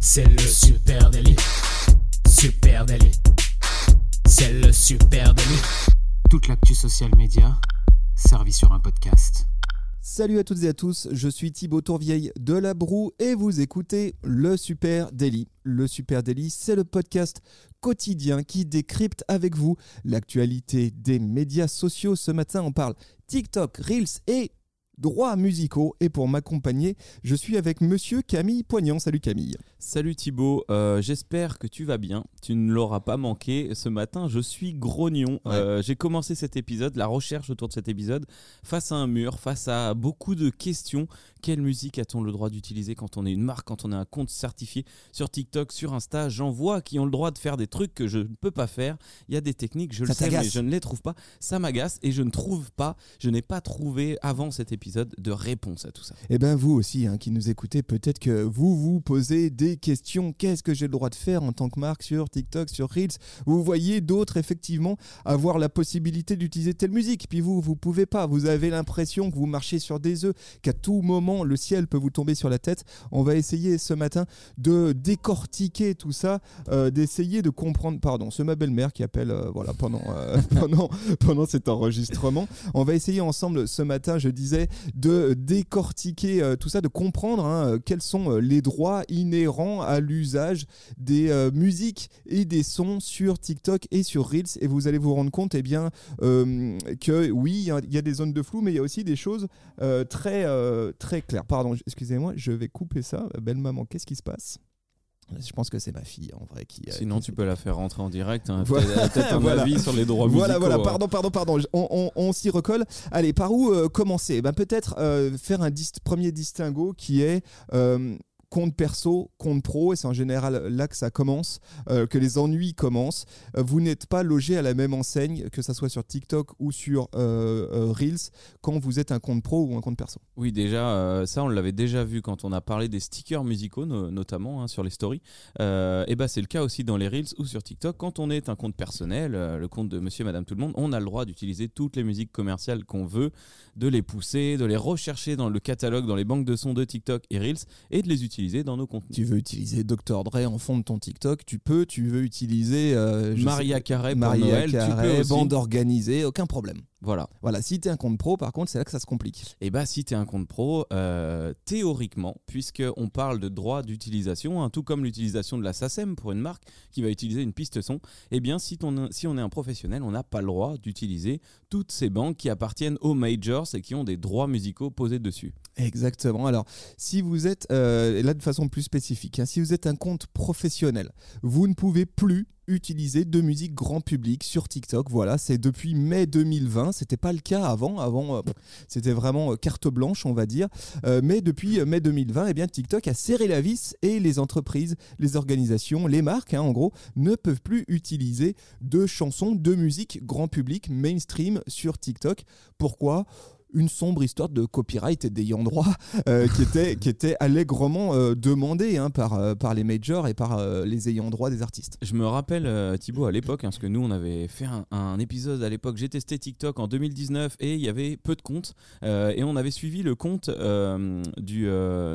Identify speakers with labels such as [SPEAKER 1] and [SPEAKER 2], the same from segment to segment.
[SPEAKER 1] C'est le super délit. Super délit. C'est le super délit. Toute l'actu social média servie sur un podcast.
[SPEAKER 2] Salut à toutes et à tous, je suis Thibaut Tourvieille de La Broue et vous écoutez le Super Daily. Le Super Daily, c'est le podcast quotidien qui décrypte avec vous l'actualité des médias sociaux. Ce matin, on parle TikTok, Reels et droits musicaux. Et pour m'accompagner, je suis avec monsieur Camille Poignant. Salut Camille.
[SPEAKER 3] Salut Thibaut, euh, j'espère que tu vas bien. Tu ne l'auras pas manqué. Ce matin, je suis grognon. Euh, J'ai commencé cet épisode, la recherche autour de cet épisode, face à un mur, face à beaucoup de questions. Quelle musique a-t-on le droit d'utiliser quand on est une marque, quand on a un compte certifié sur TikTok, sur Insta? J'en vois qui ont le droit de faire des trucs que je ne peux pas faire. Il y a des techniques, je le sais, mais je ne les trouve pas. Ça m'agace et je ne trouve pas, je n'ai pas trouvé avant cet épisode de réponse à tout ça.
[SPEAKER 2] Et bien vous aussi, hein, qui nous écoutez, peut-être que vous vous posez des questions. Qu'est-ce que j'ai le droit de faire en tant que marque sur TikTok, sur Reels? Vous voyez d'autres, effectivement, avoir la possibilité d'utiliser telle musique. Puis vous, vous pouvez pas. Vous avez l'impression que vous marchez sur des œufs, qu'à tout moment, le ciel peut vous tomber sur la tête. On va essayer ce matin de décortiquer tout ça, euh, d'essayer de comprendre. Pardon, c'est ma belle-mère qui appelle euh, voilà, pendant, euh, pendant, pendant cet enregistrement. On va essayer ensemble ce matin, je disais, de décortiquer tout ça, de comprendre hein, quels sont les droits inhérents à l'usage des musiques et des sons sur TikTok et sur Reels. Et vous allez vous rendre compte eh bien, que oui, il y a des zones de flou, mais il y a aussi des choses très, très claires. Pardon, excusez-moi, je vais couper ça. Belle maman, qu'est-ce qui se passe? Je pense que c'est ma fille en vrai qui.
[SPEAKER 3] Sinon, tu peux la faire rentrer en direct. Hein. Peut-être un avis sur les droits
[SPEAKER 2] voilà,
[SPEAKER 3] musicaux.
[SPEAKER 2] Voilà, pardon, pardon, pardon. On, on, s'y recolle. Allez, par où euh, commencer? Ben, Peut-être euh, faire un premier distinguo qui est. Euh, compte perso, compte pro, et c'est en général là que ça commence, euh, que les ennuis commencent. Euh, vous n'êtes pas logé à la même enseigne, que ce soit sur TikTok ou sur euh, Reels, quand vous êtes un compte pro ou un compte perso.
[SPEAKER 3] Oui, déjà, ça on l'avait déjà vu quand on a parlé des stickers musicaux, notamment hein, sur les stories. et bah c'est le cas aussi dans les Reels ou sur TikTok. Quand on est un compte personnel, le compte de Monsieur, Madame, tout le monde, on a le droit d'utiliser toutes les musiques commerciales qu'on veut, de les pousser, de les rechercher dans le catalogue, dans les banques de sons de TikTok et Reels, et de les utiliser dans nos contenus.
[SPEAKER 2] Tu veux utiliser Dr Dre en fond de ton TikTok, tu peux. Tu veux utiliser euh,
[SPEAKER 3] Maria Carey
[SPEAKER 2] Maria
[SPEAKER 3] Noël,
[SPEAKER 2] Carey, bande organisée, aucun problème.
[SPEAKER 3] Voilà.
[SPEAKER 2] Voilà, si tu es un compte pro, par contre, c'est là que ça se complique.
[SPEAKER 3] Et eh bah, si tu es un compte pro, euh, théoriquement, puisqu'on parle de droit d'utilisation, hein, tout comme l'utilisation de la SACEM pour une marque qui va utiliser une piste son, eh bien, si, ton, si on est un professionnel, on n'a pas le droit d'utiliser toutes ces banques qui appartiennent aux majors et qui ont des droits musicaux posés dessus.
[SPEAKER 2] Exactement. Alors, si vous êtes, euh, là de façon plus spécifique, hein, si vous êtes un compte professionnel, vous ne pouvez plus utiliser de musique grand public sur TikTok. Voilà, c'est depuis mai 2020. C'était pas le cas avant. Avant, euh, c'était vraiment euh, carte blanche, on va dire. Euh, mais depuis mai 2020, eh bien, TikTok a serré la vis et les entreprises, les organisations, les marques, hein, en gros, ne peuvent plus utiliser de chansons, de musique grand public, mainstream sur TikTok. Pourquoi? Une sombre histoire de copyright et d'ayant droit euh, qui, était, qui était allègrement euh, demandée hein, par, euh, par les majors et par les ayants droit des artistes.
[SPEAKER 3] Je me rappelle Thibaut à l'époque, hein, parce que nous on avait fait un, épisode à l'époque, j'ai testé TikTok en 2019 et il y avait peu de comptes et on avait suivi le compte du,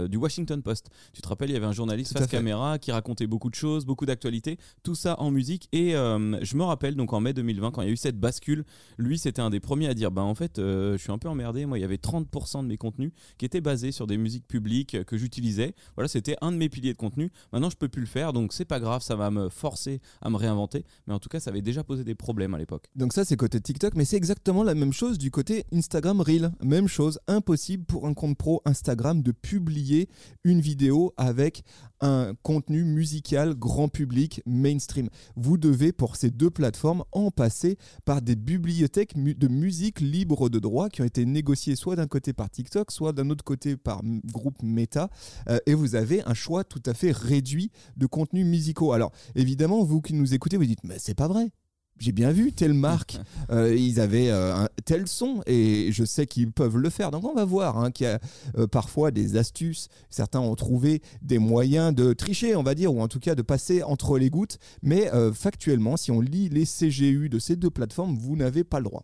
[SPEAKER 3] du Washington Post. Tu te rappelles, il y avait un journaliste face caméra qui racontait beaucoup de choses, beaucoup d'actualités, tout ça en musique et je me rappelle donc en mai 2020 quand il y a eu cette bascule, lui c'était un des premiers à dire bah en fait je suis un peu emmerdé moi, il y avait 30% de mes contenus qui étaient basés sur des musiques publiques que j'utilisais. Voilà, c'était un de mes piliers de contenu. Maintenant, je peux plus le faire, donc c'est pas grave, ça va me forcer à me réinventer. Mais en tout cas, ça avait déjà posé des problèmes à l'époque.
[SPEAKER 2] Donc ça, c'est côté TikTok, mais c'est exactement la même chose du côté Instagram Reel. Même chose, impossible pour un compte pro Instagram de publier une vidéo avec un contenu musical grand public mainstream. Vous devez pour ces deux plateformes en passer par des bibliothèques de musique libre de droit qui ont été négociées soit d'un côté par TikTok, soit d'un autre côté par groupe Meta, euh, et vous avez un choix tout à fait réduit de contenus musicaux. Alors évidemment, vous qui nous écoutez, vous dites mais c'est pas vrai j'ai bien vu telle marque, euh, ils avaient euh, un tel son et je sais qu'ils peuvent le faire. Donc on va voir hein, qu'il y a euh, parfois des astuces. Certains ont trouvé des moyens de tricher, on va dire, ou en tout cas de passer entre les gouttes. Mais factuellement, si on lit les CGU de ces deux plateformes, vous n'avez pas le droit.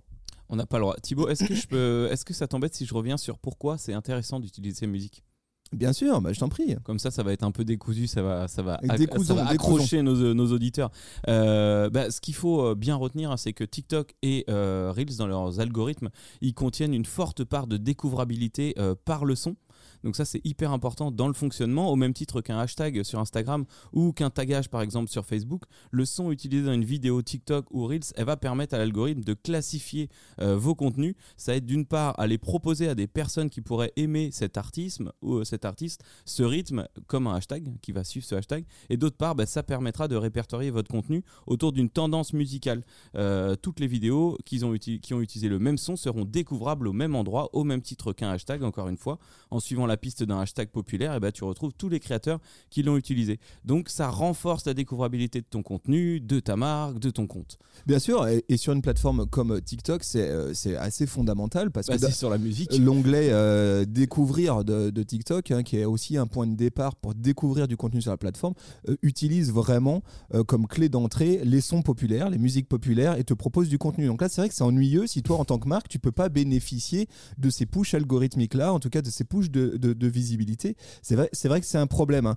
[SPEAKER 3] On n'a pas le droit. Thibaut, est-ce que, je peux, est-ce que ça t'embête si je reviens sur pourquoi c'est intéressant d'utiliser ces musiques?
[SPEAKER 2] Bien sûr, bah, je t'en prie.
[SPEAKER 3] Comme ça, ça va être un peu décousu, ça va, ça va,
[SPEAKER 2] décousons,
[SPEAKER 3] ça accrocher nos, nos auditeurs. Euh, bah, ce qu'il faut euh, bien retenir, hein, c'est que TikTok et euh, Reels, dans leurs algorithmes, ils contiennent une forte part de découvrabilité euh, par le son. Donc ça, c'est hyper important dans le fonctionnement, au même titre qu'un hashtag sur Instagram ou qu'un tagage, par exemple, sur Facebook. Le son utilisé dans une vidéo TikTok ou Reels, elle va permettre à l'algorithme de classifier euh, vos contenus. Ça aide d'une part à les proposer à des personnes qui pourraient aimer cet artiste ou euh, cet artiste, ce rythme, comme un hashtag qui va suivre ce hashtag. Et d'autre part, bah, ça permettra de répertorier votre contenu autour d'une tendance musicale. Euh, toutes les vidéos qu'ils ont qui ont utilisé le même son seront découvrables au même endroit, au même titre qu'un hashtag, encore une fois. En suivant la piste d'un hashtag populaire, et ben tu retrouves tous les créateurs qui l'ont utilisé. Donc ça renforce la découvrabilité de ton contenu, de ta marque, de ton compte.
[SPEAKER 2] Bien sûr, et, et sur une plateforme comme TikTok, c'est euh, assez fondamental parce
[SPEAKER 3] Bah,
[SPEAKER 2] que
[SPEAKER 3] sur la musique.
[SPEAKER 2] l'onglet euh, découvrir de, de TikTok, hein, qui est aussi un point de départ pour découvrir du contenu sur la plateforme, euh, utilise vraiment euh, comme clé d'entrée les sons populaires, les musiques populaires et te propose du contenu. Donc là, c'est vrai que c'est ennuyeux si toi, en tant que marque, tu peux pas bénéficier de ces pushes algorithmiques là, en tout cas de ces pushes de, de- visibilité. C'est vrai, c'est vrai que c'est un problème. hein.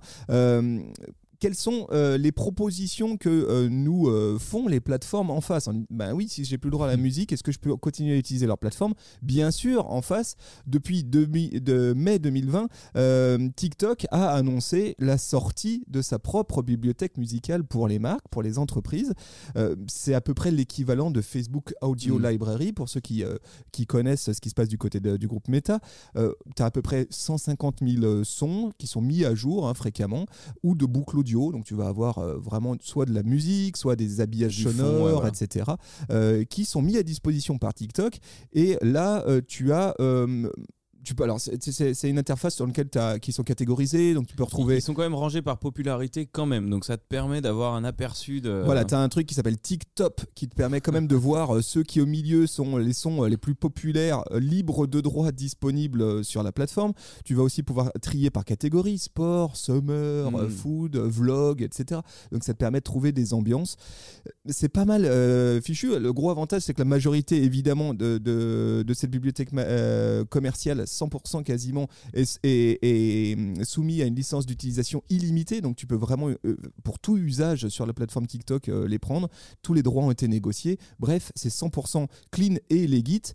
[SPEAKER 2] Quelles sont euh, les propositions que euh, nous euh, font les plateformes en face Ben oui, si j'ai plus le droit à la musique, est-ce que je peux continuer à utiliser leur plateforme? Bien sûr, en face, depuis demi- de mai 2020, euh, TikTok a annoncé la sortie de sa propre bibliothèque musicale pour les marques, pour les entreprises. C'est à peu près l'équivalent de Facebook Audio
[SPEAKER 3] Mm.
[SPEAKER 2] Library pour ceux qui, qui connaissent ce qui se passe du côté de- du groupe Meta. tu as à peu près 150 000 euh, sons qui sont mis à jour hein, fréquemment ou de boucles audio. Donc tu vas avoir euh, vraiment soit de la musique, soit des habillages
[SPEAKER 3] Du fond,
[SPEAKER 2] sonores,
[SPEAKER 3] ouais, voilà.
[SPEAKER 2] etc. euh, qui sont mis à disposition par TikTok. Et là, euh, tu as. Tu peux, alors, c'est- une interface sur laquelle t'as- qui sont catégorisées, donc tu peux retrouver.
[SPEAKER 3] Ils sont quand même rangés par popularité quand même, donc ça te permet d'avoir un aperçu de.
[SPEAKER 2] Voilà, tu as un truc qui s'appelle TikTok qui te permet quand même de voir euh, ceux qui au milieu sont les sons euh, les plus populaires, euh, libres de droit disponibles sur la plateforme. Tu vas aussi pouvoir trier par catégorie, sport, summer,
[SPEAKER 3] Mm.
[SPEAKER 2] euh, food, vlog, etc. Donc ça te permet de trouver des ambiances. C'est pas mal euh, fichu. Le gros avantage, c'est que la majorité, évidemment, de, de, de cette bibliothèque euh, commerciale, 100% quasiment, est, soumis à une licence d'utilisation illimitée. Donc tu peux vraiment, euh, pour tout usage sur la plateforme TikTok, euh, les prendre. Tous les droits ont été négociés. Bref, c'est 100% clean et legit.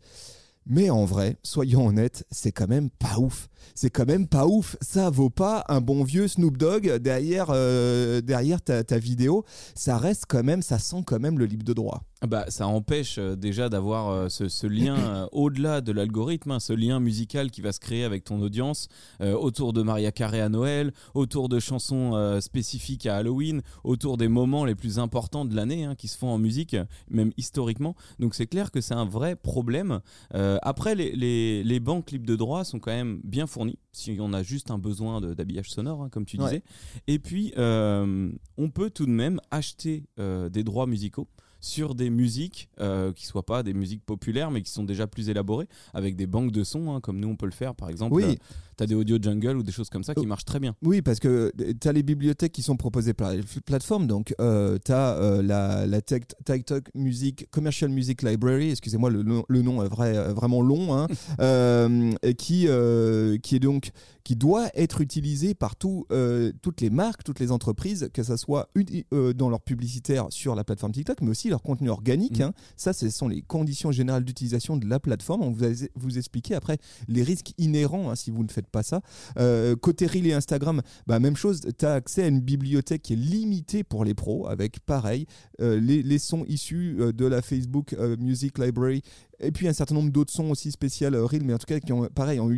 [SPEAKER 2] Mais en vrai, soyons honnêtes, c'est quand même pas ouf. C'est quand même pas ouf. Ça vaut pas un bon vieux Snoop Dogg derrière, euh, derrière ta, ta vidéo. Ça reste quand même, ça sent quand même le libre de droit.
[SPEAKER 3] Bah, ça empêche euh, déjà d'avoir euh, ce, ce lien euh, au-delà de l'algorithme, hein, ce lien musical qui va se créer avec ton audience euh, autour de Maria Carey à Noël, autour de chansons euh, spécifiques à Halloween, autour des moments les plus importants de l'année hein, qui se font en musique, même historiquement. Donc c'est clair que c'est un vrai problème. Euh, après, les, les, les banques libres de droit sont quand même bien fournies, si on a juste un besoin d'habillage sonore, hein, comme tu
[SPEAKER 2] Ouais.
[SPEAKER 3] disais. Et puis, on peut tout de même acheter des droits musicaux sur des musiques euh, qui soient pas des musiques populaires mais qui sont déjà plus élaborées avec des banques de sons hein, comme nous on peut le faire par exemple
[SPEAKER 2] Oui.
[SPEAKER 3] tu as des audio jungle ou des choses comme ça qui
[SPEAKER 2] Oh.
[SPEAKER 3] marchent très bien
[SPEAKER 2] Oui, parce que tu as les bibliothèques qui sont proposées par les plateformes. Donc, tu as la, la TikTok Music, Commercial Music Library, excusez-moi, le, nom- le nom est vrai, euh, vraiment long, hein, euh, qui, euh, qui est donc qui doit être utilisé par tout, euh, toutes les marques, toutes les entreprises, que ce soit euh, dans leur publicitaire sur la plateforme TikTok, mais aussi leur contenu organique.
[SPEAKER 3] Mm.
[SPEAKER 2] hein. Ça, ce sont les conditions générales d'utilisation de la plateforme. On vous a vous expliquer après les risques inhérents hein, si vous ne faites pas ça. Euh, côté Reel et Instagram, bah, même chose, tu as accès à une bibliothèque qui est limitée pour les pros, avec pareil, euh, les, les sons issus euh, de la Facebook Music Library, et puis un certain nombre d'autres sons aussi spéciaux euh, mais en tout cas qui ont, pareil, ont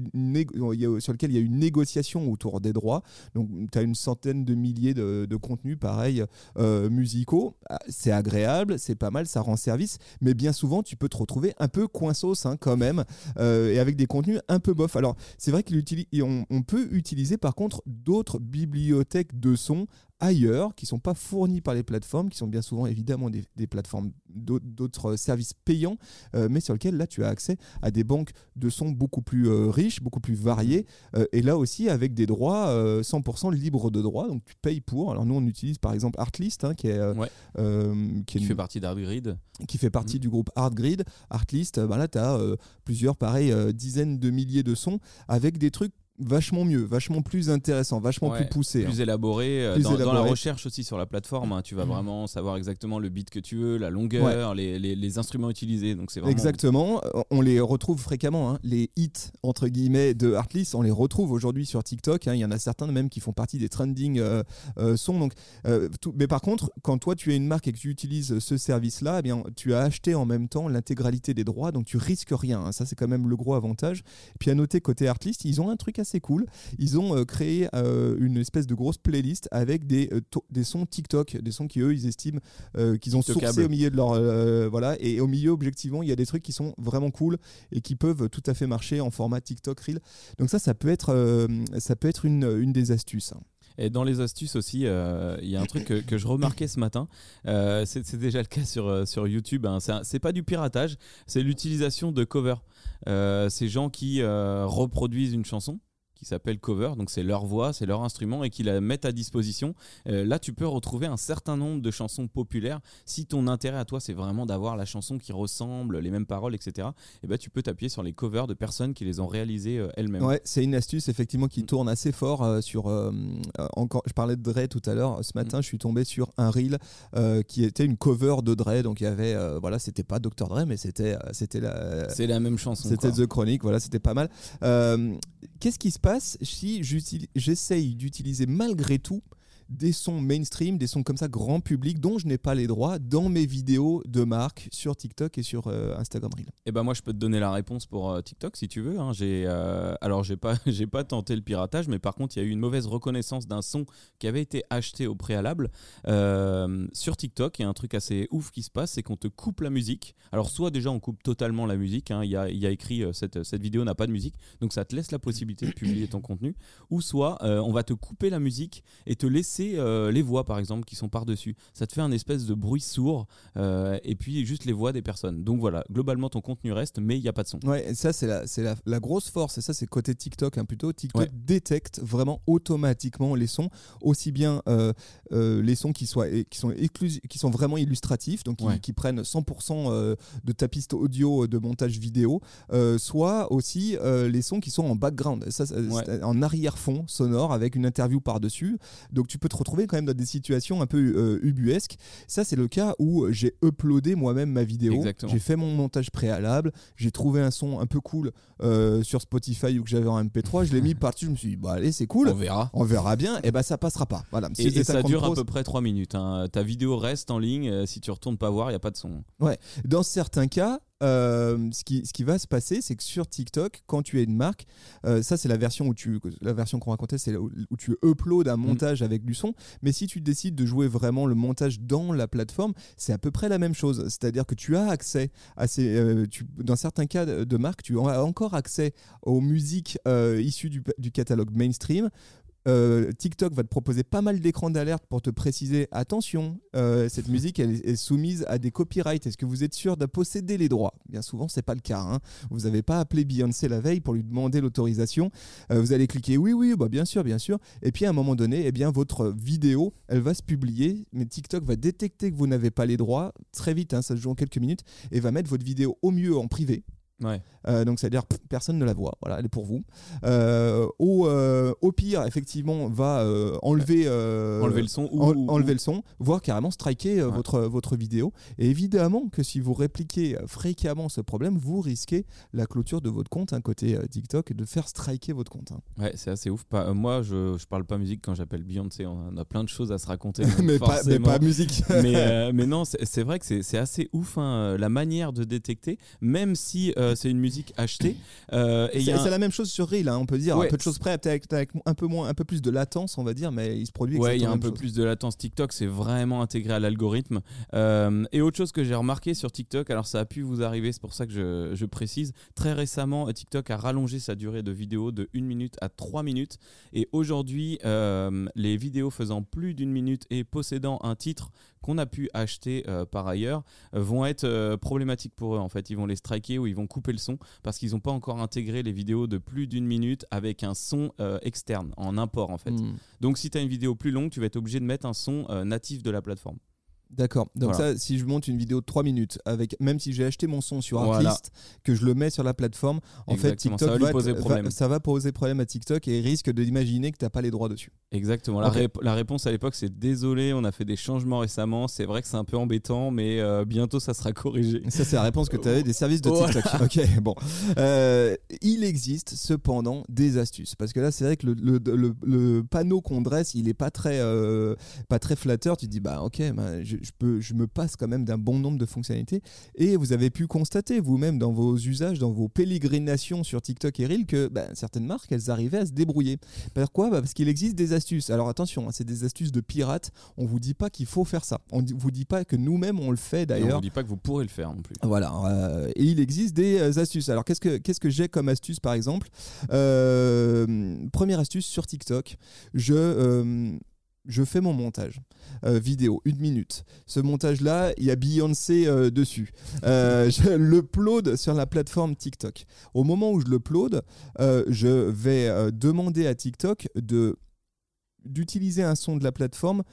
[SPEAKER 2] sur lesquels il y a eu une négociation autour des droits. Donc tu as une centaine de milliers de, de contenus, pareil, euh, musicaux. Ah, C'est agréable, c'est pas mal, ça rend service, mais bien souvent tu peux te retrouver un peu coinsos hein, quand même, euh, et avec des contenus un peu bof. Alors c'est vrai qu'on on peut utiliser par contre d'autres bibliothèques de sons ailleurs qui sont pas fournis par les plateformes, qui sont bien souvent évidemment des, des plateformes d'au- d'autres services payants, euh, mais sur lesquels là tu as accès à des banques de sons beaucoup plus euh, riches, beaucoup plus variées, euh, et là aussi avec des droits euh, 100% libres de droit, donc tu payes pour. Alors nous on utilise par exemple Artlist, hein, qui est
[SPEAKER 3] Ouais.
[SPEAKER 2] qui est
[SPEAKER 3] qui
[SPEAKER 2] une-
[SPEAKER 3] fait partie d'Artgrid
[SPEAKER 2] qui fait partie du groupe Artgrid, Artlist, bah là tu as plusieurs pareil dizaines de milliers de sons avec des trucs vachement mieux, vachement plus intéressant, vachement
[SPEAKER 3] Ouais,
[SPEAKER 2] plus poussé. hein.
[SPEAKER 3] plus élaboré. euh,
[SPEAKER 2] Plus
[SPEAKER 3] dans, dans la
[SPEAKER 2] élaboré.
[SPEAKER 3] recherche aussi sur la plateforme, hein, tu vas vraiment savoir exactement le beat que tu veux, la longueur, les, les- les instruments utilisés. Donc c'est vraiment.
[SPEAKER 2] Exactement, Euh, on les retrouve fréquemment, hein. les hits entre guillemets de Artlist, on les retrouve aujourd'hui sur TikTok, hein. il y en a certains même qui font partie des trending euh, euh, sons. Donc, euh, tout- Mais par contre, quand toi tu es une marque et que tu utilises ce service-là, eh bien, tu as acheté en même temps l'intégralité des droits, donc tu risques rien, hein. ça c'est quand même le gros avantage. Puis à noter côté Artlist, ils ont un truc assez cool, ils ont euh, créé euh, une espèce de grosse playlist avec des, euh, des sons TikTok, des sons qui eux ils estiment euh, qu'ils ont
[SPEAKER 3] TikTokables.
[SPEAKER 2] sourcé au milieu de leur euh, voilà et au milieu objectivement il y a des trucs qui sont vraiment cool et qui peuvent tout à fait marcher en format TikTok Reel. Donc ça ça peut être euh, ça peut être une, une des astuces. hein.
[SPEAKER 3] Et dans les astuces aussi, euh, il y a un truc que, que je remarquais ce matin. euh, c'est déjà le cas sur, euh, sur YouTube. hein. C'est pas du piratage, c'est l'utilisation de covers. Euh, ces gens qui euh, reproduisent une chanson qui s'appelle cover, donc c'est leur voix, c'est leur instrument et qui la mettent à disposition. Euh, là, tu peux retrouver un certain nombre de chansons populaires. Si ton intérêt à toi, c'est vraiment d'avoir la chanson qui ressemble, les mêmes paroles, etc., et ben, tu peux t'appuyer sur les covers de personnes qui les ont réalisées euh, elles-mêmes.
[SPEAKER 2] Ouais, c'est une astuce effectivement qui
[SPEAKER 3] Mm.
[SPEAKER 2] tourne assez fort euh, sur. encore, je parlais de Dre tout à l'heure. Ce
[SPEAKER 3] Mm.
[SPEAKER 2] matin, je suis tombé sur un reel qui était une cover de Dre. Donc il y avait, voilà, c'était pas Dr Dre, mais c'était, c'était la.
[SPEAKER 3] C'est la même chanson.
[SPEAKER 2] C'était. The Chronic, voilà, c'était pas mal. Qu'est-ce qui se passe si j'essaye d'utiliser malgré tout des sons mainstream, des sons comme ça grand public dont je n'ai pas les droits dans mes vidéos de marque sur TikTok et sur euh, Instagram Reel
[SPEAKER 3] Eh ben moi je peux te donner la réponse pour euh, TikTok si tu veux. hein. Euh, alors j'ai pas pas tenté le piratage, mais par contre il y a eu une mauvaise reconnaissance d'un son qui avait été acheté au préalable sur TikTok. Il y a un truc assez ouf qui se passe, c'est qu'on te coupe la musique. Alors soit déjà on coupe totalement la musique. hein. Il y, a, écrit cette vidéo n'a pas de musique, donc ça te laisse la possibilité de publier ton contenu. Ou soit on va te couper la musique et te laisser euh, les voix par exemple qui sont par dessus. Ça te fait un espèce de bruit sourd euh, et puis juste les voix des personnes. Donc voilà, globalement ton contenu reste, mais il n'y a pas de son.
[SPEAKER 2] Ouais, et ça c'est la, c'est la, la grosse force, et ça c'est côté TikTok hein, plutôt. TikTok
[SPEAKER 3] Ouais.
[SPEAKER 2] détecte vraiment automatiquement les sons, aussi bien euh, les sons qui, soient, qui, sont qui sont vraiment illustratifs, donc qui,
[SPEAKER 3] Ouais.
[SPEAKER 2] qui prennent 100% euh, de ta piste audio de montage vidéo, soit aussi les sons qui sont en background, ça,
[SPEAKER 3] Ouais.
[SPEAKER 2] en arrière-fond sonore avec une interview par-dessus. Donc tu peux te retrouver quand même dans des situations un peu euh, ubuesques. Ça c'est le cas où j'ai uploadé moi-même ma vidéo, j'ai fait mon montage préalable, j'ai trouvé un son un peu cool euh, sur Spotify ou que j'avais en MP3, je l'ai mis par-dessus, je me suis dit, bah allez, c'est cool,
[SPEAKER 3] On verra.
[SPEAKER 2] on verra bien, et bah ça passera pas. Voilà. Si
[SPEAKER 3] Et, ça dure à peu près 3 minutes. hein. Ta vidéo reste en ligne. euh, si tu retournes pas voir, il n'y a pas de son.
[SPEAKER 2] Dans certains cas, euh, ce, qui, ce qui va se passer, c'est que sur TikTok, quand tu es une marque, euh, ça c'est la version où tu, la version qu'on racontait, c'est où, où tu uploads un montage avec du son. Mais si tu décides de jouer vraiment le montage dans la plateforme, c'est à peu près la même chose. C'est-à-dire que tu as accès à ces, euh, tu- dans certains cas de, marque, tu as encore accès aux musiques issues du, du catalogue mainstream. Euh, TikTok va te proposer pas mal d'écrans d'alerte pour te préciser attention, euh, cette musique elle est, soumise à des copyrights. Est-ce que vous êtes sûr de posséder les droits? Bien souvent, c'est pas le cas. hein. Vous n'avez pas appelé Beyoncé la veille pour lui demander l'autorisation. Euh, vous allez cliquer oui, oui, bah bien sûr, bien sûr. Et puis à un moment donné, eh bien votre vidéo, elle va se publier, mais TikTok va détecter que vous n'avez pas les droits très vite. hein, ça se joue en quelques minutes et va mettre votre vidéo au mieux en privé.
[SPEAKER 3] Ouais.
[SPEAKER 2] Euh, donc c'est-à-dire personne ne la voit, voilà, elle est pour vous. Euh, au, euh, au pire, effectivement, va enlever,
[SPEAKER 3] Enlever le son ou,
[SPEAKER 2] en-
[SPEAKER 3] ou-
[SPEAKER 2] enlever le son, voire carrément striker
[SPEAKER 3] Ouais.
[SPEAKER 2] votre, votre vidéo. Et évidemment que si vous répliquez fréquemment ce problème, vous risquez la clôture de votre compte, un côté euh, TikTok, et de faire striker votre compte. hein.
[SPEAKER 3] Ouais, c'est assez ouf. Pas, moi, je, je parle pas musique quand j'appelle Beyoncé. On a plein de choses à se raconter.
[SPEAKER 2] mais, pas, mais
[SPEAKER 3] forcément.
[SPEAKER 2] pas musique.
[SPEAKER 3] mais, mais non, c'est vrai que c'est c'est assez ouf hein, la manière de détecter, même si c'est une musique achetée. Euh, et
[SPEAKER 2] C'est
[SPEAKER 3] un-
[SPEAKER 2] la même chose sur Reel, hein, on peut dire,
[SPEAKER 3] Ouais.
[SPEAKER 2] un peu de choses près, peut-être avec, avec un peu moins, un peu plus de latence, on va dire, mais il se produit
[SPEAKER 3] Ouais, il y a un peu
[SPEAKER 2] chose.
[SPEAKER 3] plus de latence. TikTok, c'est vraiment intégré à l'algorithme. Euh, et autre chose que j'ai remarqué sur TikTok, alors ça a pu vous arriver, c'est pour ça que je, je précise. Très récemment, TikTok a rallongé sa durée de vidéo de 1 minute à 3 minutes. Et aujourd'hui, euh, les vidéos faisant plus d'une minute et possédant un titre qu'on a pu acheter euh, par ailleurs euh, vont être euh, problématiques pour eux. En fait, ils vont les striker ou ils vont couper le son parce qu'ils n'ont pas encore intégré les vidéos de plus d'une minute avec un son euh, externe en import en fait.
[SPEAKER 2] Hmm.
[SPEAKER 3] Donc si tu as une vidéo plus longue, tu vas être obligé de mettre un son euh, natif de la plateforme.
[SPEAKER 2] D'accord. Donc
[SPEAKER 3] Voilà.
[SPEAKER 2] ça, si je monte une vidéo de 3 minutes, avec, même si j'ai acheté mon son sur
[SPEAKER 3] Voilà.
[SPEAKER 2] Artlist, que je le mets sur la plateforme, en fait, TikTok
[SPEAKER 3] ça va poser
[SPEAKER 2] va-
[SPEAKER 3] problème.
[SPEAKER 2] ça va poser problème à TikTok et risque d'imaginer que tu n'as pas les droits dessus.
[SPEAKER 3] Exactement. La, réponse à l'époque, c'est désolé, on a fait des changements récemment. C'est vrai que c'est un peu embêtant, mais euh, bientôt ça sera corrigé.
[SPEAKER 2] Ça, c'est la réponse que tu avais des services de
[SPEAKER 3] Voilà.
[SPEAKER 2] TikTok. ok, bon. Euh, il existe cependant des astuces. Parce que là, c'est vrai que le, le- le- le panneau qu'on dresse, il est pas très, euh, pas très flatteur. Tu te dis, bah ok, bah, je, je peux, je me passe quand même d'un bon nombre de fonctionnalités. Et vous avez pu constater vous-même dans vos usages, dans vos pérégrinations sur TikTok et Reel, que bah, certaines marques, elles arrivaient à se débrouiller. Pourquoi? Bah, Parce qu'il existe des astuces. Alors attention, hein, c'est des astuces de pirates. On vous dit pas qu'il faut faire ça. On ne vous dit pas que nous-mêmes, on le fait
[SPEAKER 3] Et on
[SPEAKER 2] d'ailleurs.
[SPEAKER 3] ne dit pas que vous pourrez le faire non plus.
[SPEAKER 2] Voilà, euh, et il existe des euh, astuces. Alors qu'est-ce que, qu'est-ce que j'ai comme astuce par exemple? Euh, Première astuce sur TikTok, je, euh, je fais mon montage euh, vidéo, une minute. Ce montage-là, il y a Beyoncé euh, dessus. Euh, je l'upload sur la plateforme TikTok. Au moment où je l'upload, euh, je vais demander à TikTok de d'utiliser un son de la plateforme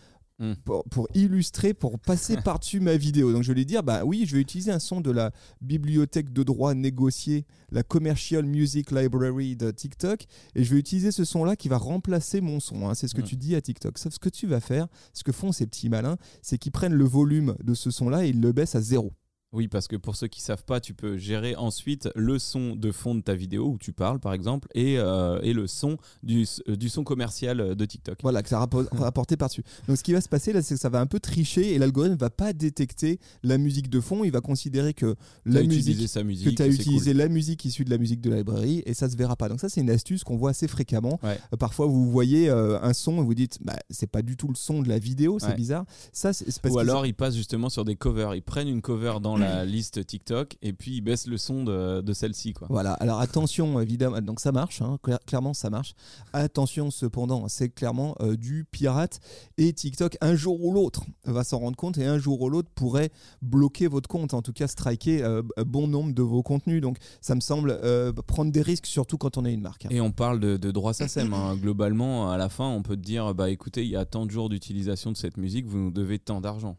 [SPEAKER 3] Mm.
[SPEAKER 2] pour, pour illustrer, pour passer par-dessus ma vidéo. Donc je vais lui dire, bah oui, je vais utiliser un son de la bibliothèque de droit négociée, la Commercial Music Library de TikTok, et je vais utiliser ce son-là qui va remplacer mon son. hein. C'est ce que
[SPEAKER 3] Mm.
[SPEAKER 2] tu dis à TikTok. Sauf ce que tu vas faire, ce que font ces petits malins, c'est qu'ils prennent le volume de ce son-là et ils le baissent à zéro.
[SPEAKER 3] Oui, parce que pour ceux qui savent pas, tu peux gérer ensuite le son de fond de ta vidéo où tu parles, par exemple, et, euh, et le son du, du son commercial de TikTok.
[SPEAKER 2] Voilà, que ça rappo- rapporté par-dessus. Donc ce qui va se passer là, c'est que ça va un peu tricher et l'algorithme va pas détecter la musique de fond. Il va considérer que la musique
[SPEAKER 3] sa
[SPEAKER 2] que tu as utilisé
[SPEAKER 3] cool.
[SPEAKER 2] la musique issue de la musique de la librairie et ça se verra pas. Donc ça c'est une astuce qu'on voit assez fréquemment.
[SPEAKER 3] Ouais.
[SPEAKER 2] Euh, parfois vous voyez euh, un son et vous dites bah c'est pas du tout le son de la vidéo, c'est
[SPEAKER 3] Ouais.
[SPEAKER 2] bizarre. Ça c'est
[SPEAKER 3] Ou alors ils passent justement sur des covers. Ils prennent une cover dans la liste TikTok et puis ils baissent le son de, de celle-ci. quoi.
[SPEAKER 2] Voilà, alors attention évidemment, donc ça marche, hein, cla- clairement ça marche. Attention cependant, c'est clairement euh, du pirate et TikTok un jour ou l'autre va s'en rendre compte et un jour ou l'autre pourrait bloquer votre compte, en tout cas striker euh, bon nombre de vos contenus. Donc ça me semble euh, prendre des risques surtout quand on est une marque. hein.
[SPEAKER 3] Et on parle de, de droit SACEM. hein. Globalement, à la fin, on peut te dire bah écoutez, il y a tant de jours d'utilisation de cette musique, vous nous devez tant d'argent.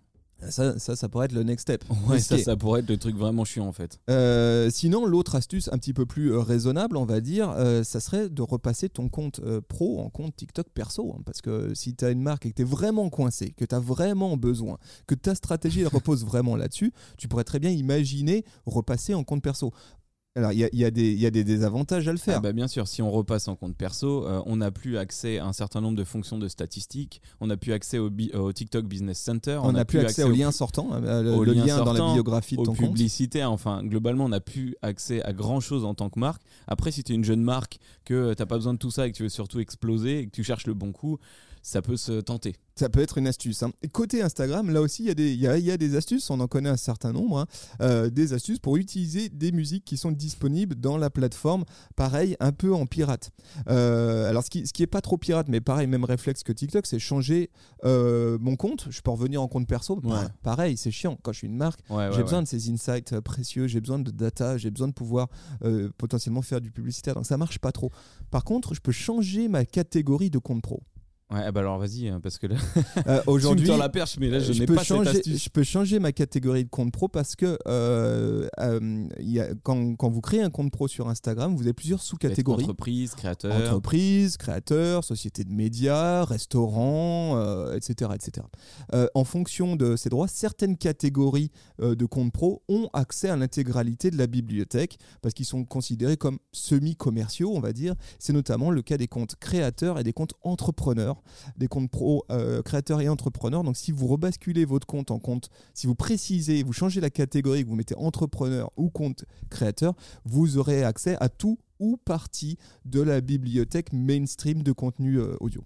[SPEAKER 2] Ça, ça, ça pourrait être le next step.
[SPEAKER 3] Ouais, ça, ça pourrait être le truc vraiment chiant en fait.
[SPEAKER 2] Euh, sinon, l'autre astuce un petit peu plus euh, raisonnable, on va dire, euh, ça serait de repasser ton compte pro en compte TikTok perso. hein, parce que si tu as une marque et que tu es vraiment coincé, que tu as vraiment besoin, que ta stratégie elle repose vraiment là-dessus, tu pourrais très bien imaginer repasser en compte perso. Alors, il y a, y des- il y a des désavantages à le faire.
[SPEAKER 3] Ah bah bien sûr, si on repasse en compte perso, euh, on n'a plus accès à un certain nombre de fonctions de statistiques, on n'a plus accès au, au TikTok Business Center,
[SPEAKER 2] on n'a plus accès, aux liens sortants, euh, le,
[SPEAKER 3] liens
[SPEAKER 2] lien dans la biographie de ton compte.
[SPEAKER 3] publicités. Enfin, globalement, on n'a plus accès à grand chose en tant que marque. Après, si tu es une jeune marque, que tu n'as pas besoin de tout ça et que tu veux surtout exploser et que tu cherches le bon coup, ça peut se tenter.
[SPEAKER 2] Ça peut être une astuce. hein. Et Côté Instagram, là aussi, il y, a des- il y a, il y a des astuces, on en connaît un certain nombre, hein. Euh, des astuces pour utiliser des musiques qui sont disponibles dans la plateforme, pareil, un peu en pirate. Euh, alors, ce qui, ce qui est pas trop pirate, mais pareil, même réflexe que TikTok, c'est changer euh, mon compte. Je peux revenir en compte perso. Bah,
[SPEAKER 3] Ouais.
[SPEAKER 2] pareil, c'est chiant. Quand je suis une marque,
[SPEAKER 3] Ouais,
[SPEAKER 2] j'ai besoin de ces insights précieux, j'ai besoin de data, j'ai besoin de pouvoir potentiellement faire du publicitaire. Donc, ça marche pas trop. Par contre, je peux changer ma catégorie de compte pro.
[SPEAKER 3] Ouais, bah alors vas-y, hein, parce que là,
[SPEAKER 2] Euh, Aujourd'hui,
[SPEAKER 3] la perche, mais là, je,
[SPEAKER 2] je
[SPEAKER 3] n'ai pas
[SPEAKER 2] changer,
[SPEAKER 3] cette astuce.
[SPEAKER 2] je peux changer ma catégorie de compte pro parce que euh, euh, il y a, quand, quand vous créez un compte pro sur Instagram, vous avez plusieurs sous-catégories.
[SPEAKER 3] Entreprise, créateur.
[SPEAKER 2] Entreprise, créateur, société de médias, restaurant, etc. etc. Euh, en fonction de ces droits, certaines catégories de comptes pro ont accès à l'intégralité de la bibliothèque parce qu'ils sont considérés comme semi-commerciaux, on va dire. C'est notamment le cas des comptes créateurs et des comptes entrepreneurs, des comptes pro euh, créateurs et entrepreneurs. Donc si vous rebasculez votre compte en compte, si vous précisez, vous changez la catégorie, que vous mettez entrepreneur ou compte créateur, vous aurez accès à tout ou partie de la bibliothèque mainstream de contenu euh, audio.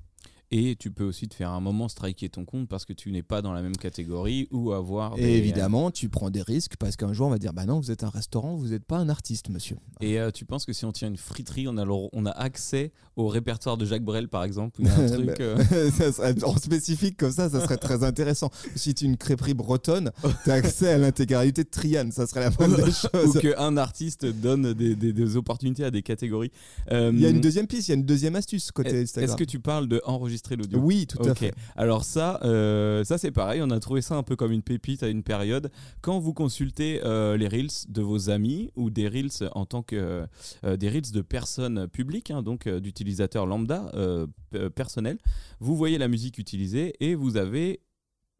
[SPEAKER 3] Et tu peux aussi te faire un moment striker ton compte parce que tu n'es pas dans la même catégorie ou avoir. des-
[SPEAKER 2] Et évidemment, tu prends des risques parce qu'un jour on va dire bah non, vous êtes un restaurant, vous n'êtes pas un artiste, monsieur.
[SPEAKER 3] Et euh, tu penses que si on tient une friterie, on a, le- on a accès au répertoire de Jacques Brel, par exemple un truc. euh,
[SPEAKER 2] ça serait, en spécifique comme ça, ça serait très intéressant. Si tu es une crêperie bretonne, tu as accès à l'intégralité de Triane, ça serait la moindre des
[SPEAKER 3] ou
[SPEAKER 2] choses.
[SPEAKER 3] qu'un artiste donne des, des- des opportunités à des catégories. Euh,
[SPEAKER 2] Il y a une deuxième piste, il y a une deuxième astuce côté
[SPEAKER 3] Est-ce que tu parles de enregistrer l'audio.
[SPEAKER 2] Oui, tout à fait.
[SPEAKER 3] Alors ça, euh, ça c'est pareil. On a trouvé ça un peu comme une pépite à une période. Quand vous consultez euh, les reels de vos amis ou des reels en tant que euh, des reels de personnes publiques, hein, donc d'utilisateurs lambda personnels, vous voyez la musique utilisée et vous avez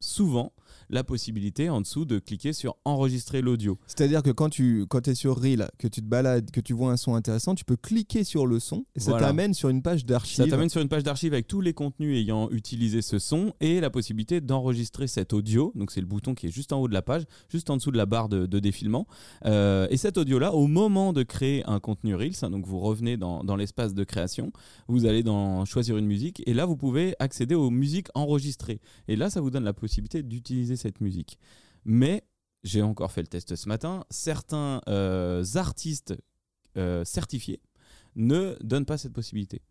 [SPEAKER 3] souvent la possibilité en dessous de cliquer sur enregistrer l'audio.
[SPEAKER 2] C'est-à-dire que quand tu quand es sur Reel, que tu te balades, que tu vois un son intéressant, tu peux cliquer sur le son et ça
[SPEAKER 3] Voilà.
[SPEAKER 2] t'amène sur une page
[SPEAKER 3] Ça
[SPEAKER 2] d'archives.
[SPEAKER 3] t'amène sur une page d'archives avec tous les contenus ayant utilisé ce son et la possibilité d'enregistrer cet audio. Donc c'est le bouton qui est juste en haut de la page, juste en dessous de la barre de, de défilement. Euh, et cet audio-là, au moment de créer un contenu Reels, hein, donc vous revenez dans, dans l'espace de création, vous allez dans choisir une musique et là vous pouvez accéder aux musiques enregistrées. Et là ça vous donne la possibilité d'utiliser cette musique. Mais j'ai encore fait le test ce matin, certains euh, artistes euh, certifiés ne donnent pas cette possibilité.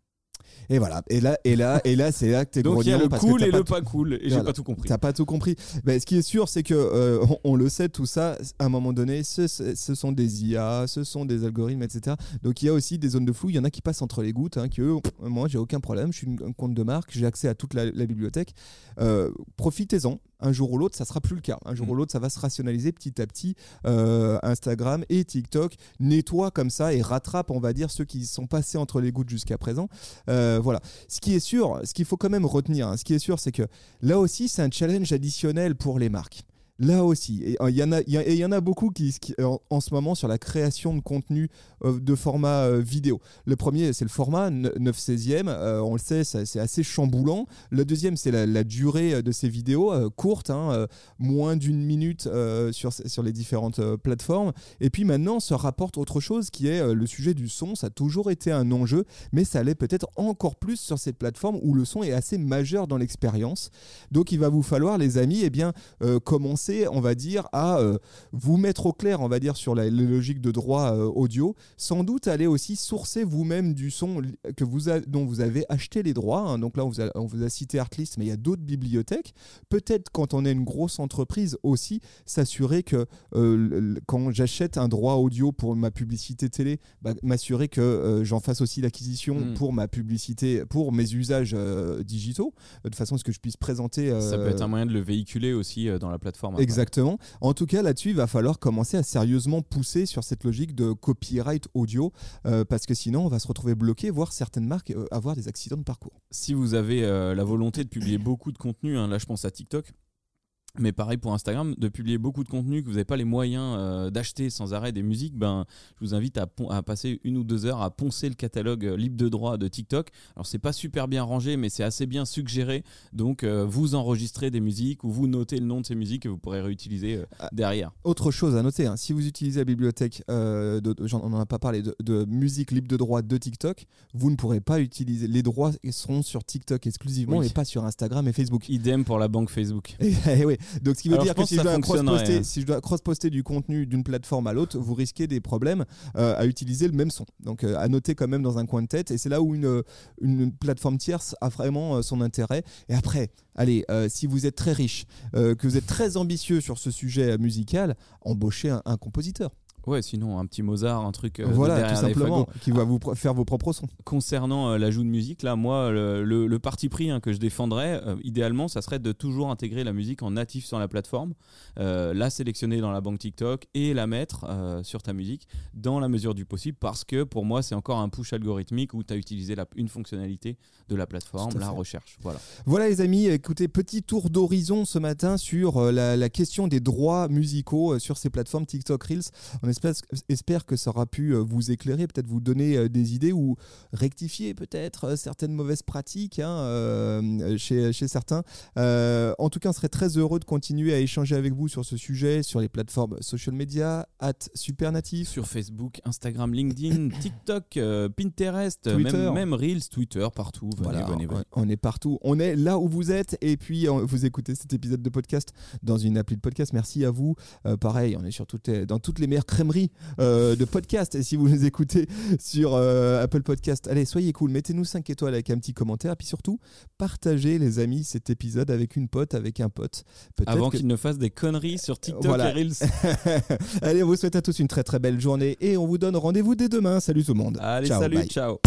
[SPEAKER 2] Et voilà. Et là, et là, et là, c'est là que t'es
[SPEAKER 3] Donc il y a le cool et le pas cool, et j'ai pas tout compris.
[SPEAKER 2] T'as pas tout compris. Ben, ce qui est sûr, c'est que euh, on, on le sait tout ça. À un moment donné, ce, sont des IA, ce sont des algorithmes, etc. Donc il y a aussi des zones de flou. Il y en a qui passent entre les gouttes. Hein, qui eux, pff, moi, j'ai aucun problème. Je suis un compte de marque. J'ai accès à toute la, la bibliothèque. Euh, Profitez-en. Un jour ou l'autre, ça sera plus le cas. Un jour
[SPEAKER 3] Mm.
[SPEAKER 2] ou l'autre, ça va se rationaliser petit à petit. Euh, Instagram et TikTok nettoient comme ça et rattrapent, on va dire, ceux qui sont passés entre les gouttes jusqu'à présent. Euh, voilà. Ce qui est sûr, ce qu'il faut quand même retenir, hein, ce qui est sûr, c'est que là aussi, c'est un challenge additionnel pour les marques. Là aussi, et euh, il y en a, il y, en a beaucoup qui, qui- en, ce moment sur la création de contenu euh, de format euh, vidéo. Le premier, c'est le format 9 16e, euh, on le sait, c'est assez chamboulant. Le deuxième, c'est la, durée euh, de ces vidéos, euh, courte, hein, euh, moins d'une minute euh, sur, les différentes euh, plateformes. Et puis maintenant, se rapporte autre chose qui est euh, le sujet du son. Ça a toujours été un enjeu, mais ça l'est peut-être encore plus sur cette plateforme où le son est assez majeur dans l'expérience. Donc il va vous falloir, les amis, eh bien, euh, commencer, on va dire, à euh, vous mettre au clair, on va dire, sur la, les logiques de droit euh, audio. Sans doute aller aussi sourcer vous-même du son que vous a- dont vous avez acheté les droits. hein. Donc là, on vous, a, on vous a cité Artlist, mais il y a d'autres bibliothèques. Peut-être quand on est une grosse entreprise aussi, s'assurer que euh, quand j'achète un droit audio pour ma publicité télé, bah, m'assurer que j'en fasse aussi l'acquisition
[SPEAKER 3] Mm.
[SPEAKER 2] pour ma publicité, pour mes usages digitaux, de façon à ce que je puisse présenter.
[SPEAKER 3] Ça peut être un moyen de le véhiculer aussi dans la plateforme.
[SPEAKER 2] Exactement. En tout cas, là-dessus, il va falloir commencer à sérieusement pousser sur cette logique de copyright audio, euh, parce que sinon, on va se retrouver bloqué, voire certaines marques euh, avoir des accidents de parcours.
[SPEAKER 3] Si vous avez euh, la volonté de publier beaucoup de contenu, hein, là je pense à TikTok, mais pareil pour Instagram, de publier beaucoup de contenu que vous n'avez pas les moyens euh, d'acheter sans arrêt des musiques, ben, je vous invite à, passer une ou deux heures à poncer le catalogue euh, libre de droit de TikTok. Alors c'est pas super bien rangé, mais c'est assez bien suggéré. Donc euh, vous enregistrez des musiques ou vous notez le nom de ces musiques que vous pourrez réutiliser euh,
[SPEAKER 2] Ah.
[SPEAKER 3] derrière.
[SPEAKER 2] Autre chose à noter, hein, si vous utilisez la bibliothèque, de, on n'en a pas parlé, de, de musique libre de droit de TikTok, vous ne pourrez pas utiliser. Les droits seront sur TikTok exclusivement
[SPEAKER 3] Oui.
[SPEAKER 2] et pas sur Instagram et Facebook.
[SPEAKER 3] Idem pour la banque Facebook.
[SPEAKER 2] Et, et oui. Donc ce qui veut
[SPEAKER 3] Alors,
[SPEAKER 2] dire que si je, dois cross-poster,
[SPEAKER 3] hein.
[SPEAKER 2] si je dois cross-poster du contenu d'une plateforme à l'autre, vous risquez des problèmes euh, à utiliser le même son. Donc euh, à noter quand même dans un coin de tête. Et c'est là où une, une plateforme tierce a vraiment euh, son intérêt. Et après, allez, si vous êtes très riche, que vous êtes très ambitieux sur ce sujet musical, embauchez un, un compositeur.
[SPEAKER 3] Ouais, sinon un petit Mozart, un truc euh,
[SPEAKER 2] voilà, tout simplement, qui va vous faire vos propres sons.
[SPEAKER 3] concernant euh, l'ajout de musique, là, moi, le, le- le parti pris hein, que je défendrais, euh, idéalement, ça serait de toujours intégrer la musique en natif sur la plateforme, la sélectionner dans la banque TikTok et la mettre sur ta musique dans la mesure du possible, parce que pour moi, c'est encore un push algorithmique où tu as utilisé la- une fonctionnalité de la plateforme, la recherche. Voilà.
[SPEAKER 2] Voilà les amis, écoutez, petit tour d'horizon ce matin sur la, la question des droits musicaux sur ces plateformes TikTok Reels. On espère, espère que ça aura pu euh, vous éclairer, peut-être vous donner euh, des idées ou rectifier peut-être euh, certaines mauvaises pratiques hein, chez, chez certains. Euh, en tout cas, on serait très heureux de continuer à échanger avec vous sur ce sujet, sur les plateformes social media, at Supernatif.
[SPEAKER 3] Sur Facebook, Instagram, LinkedIn, TikTok, euh, Pinterest, même, même Reels, Twitter, partout. Venez,
[SPEAKER 2] Voilà,
[SPEAKER 3] venez, venez.
[SPEAKER 2] on est partout. On est là où vous êtes. Et puis, vous écoutez cet épisode de podcast dans une appli de podcast. Merci à vous. Euh, pareil, on est sur toutes les- dans toutes les meilleures euh, de podcast. Et si vous nous écoutez sur euh, Apple Podcast, allez, soyez cool. Mettez-nous 5 étoiles avec un petit commentaire. Et puis surtout, partagez, les amis, cet épisode avec une pote, avec un pote.
[SPEAKER 3] Avant
[SPEAKER 2] que-
[SPEAKER 3] qu'il ne fasse des conneries sur TikTok
[SPEAKER 2] Voilà.
[SPEAKER 3] et Reels.
[SPEAKER 2] allez, on vous souhaite à tous une très très belle journée. Et on vous donne rendez-vous dès demain. Salut tout le monde.
[SPEAKER 3] Allez,
[SPEAKER 2] Ciao,
[SPEAKER 3] salut,
[SPEAKER 2] bye.
[SPEAKER 3] ciao.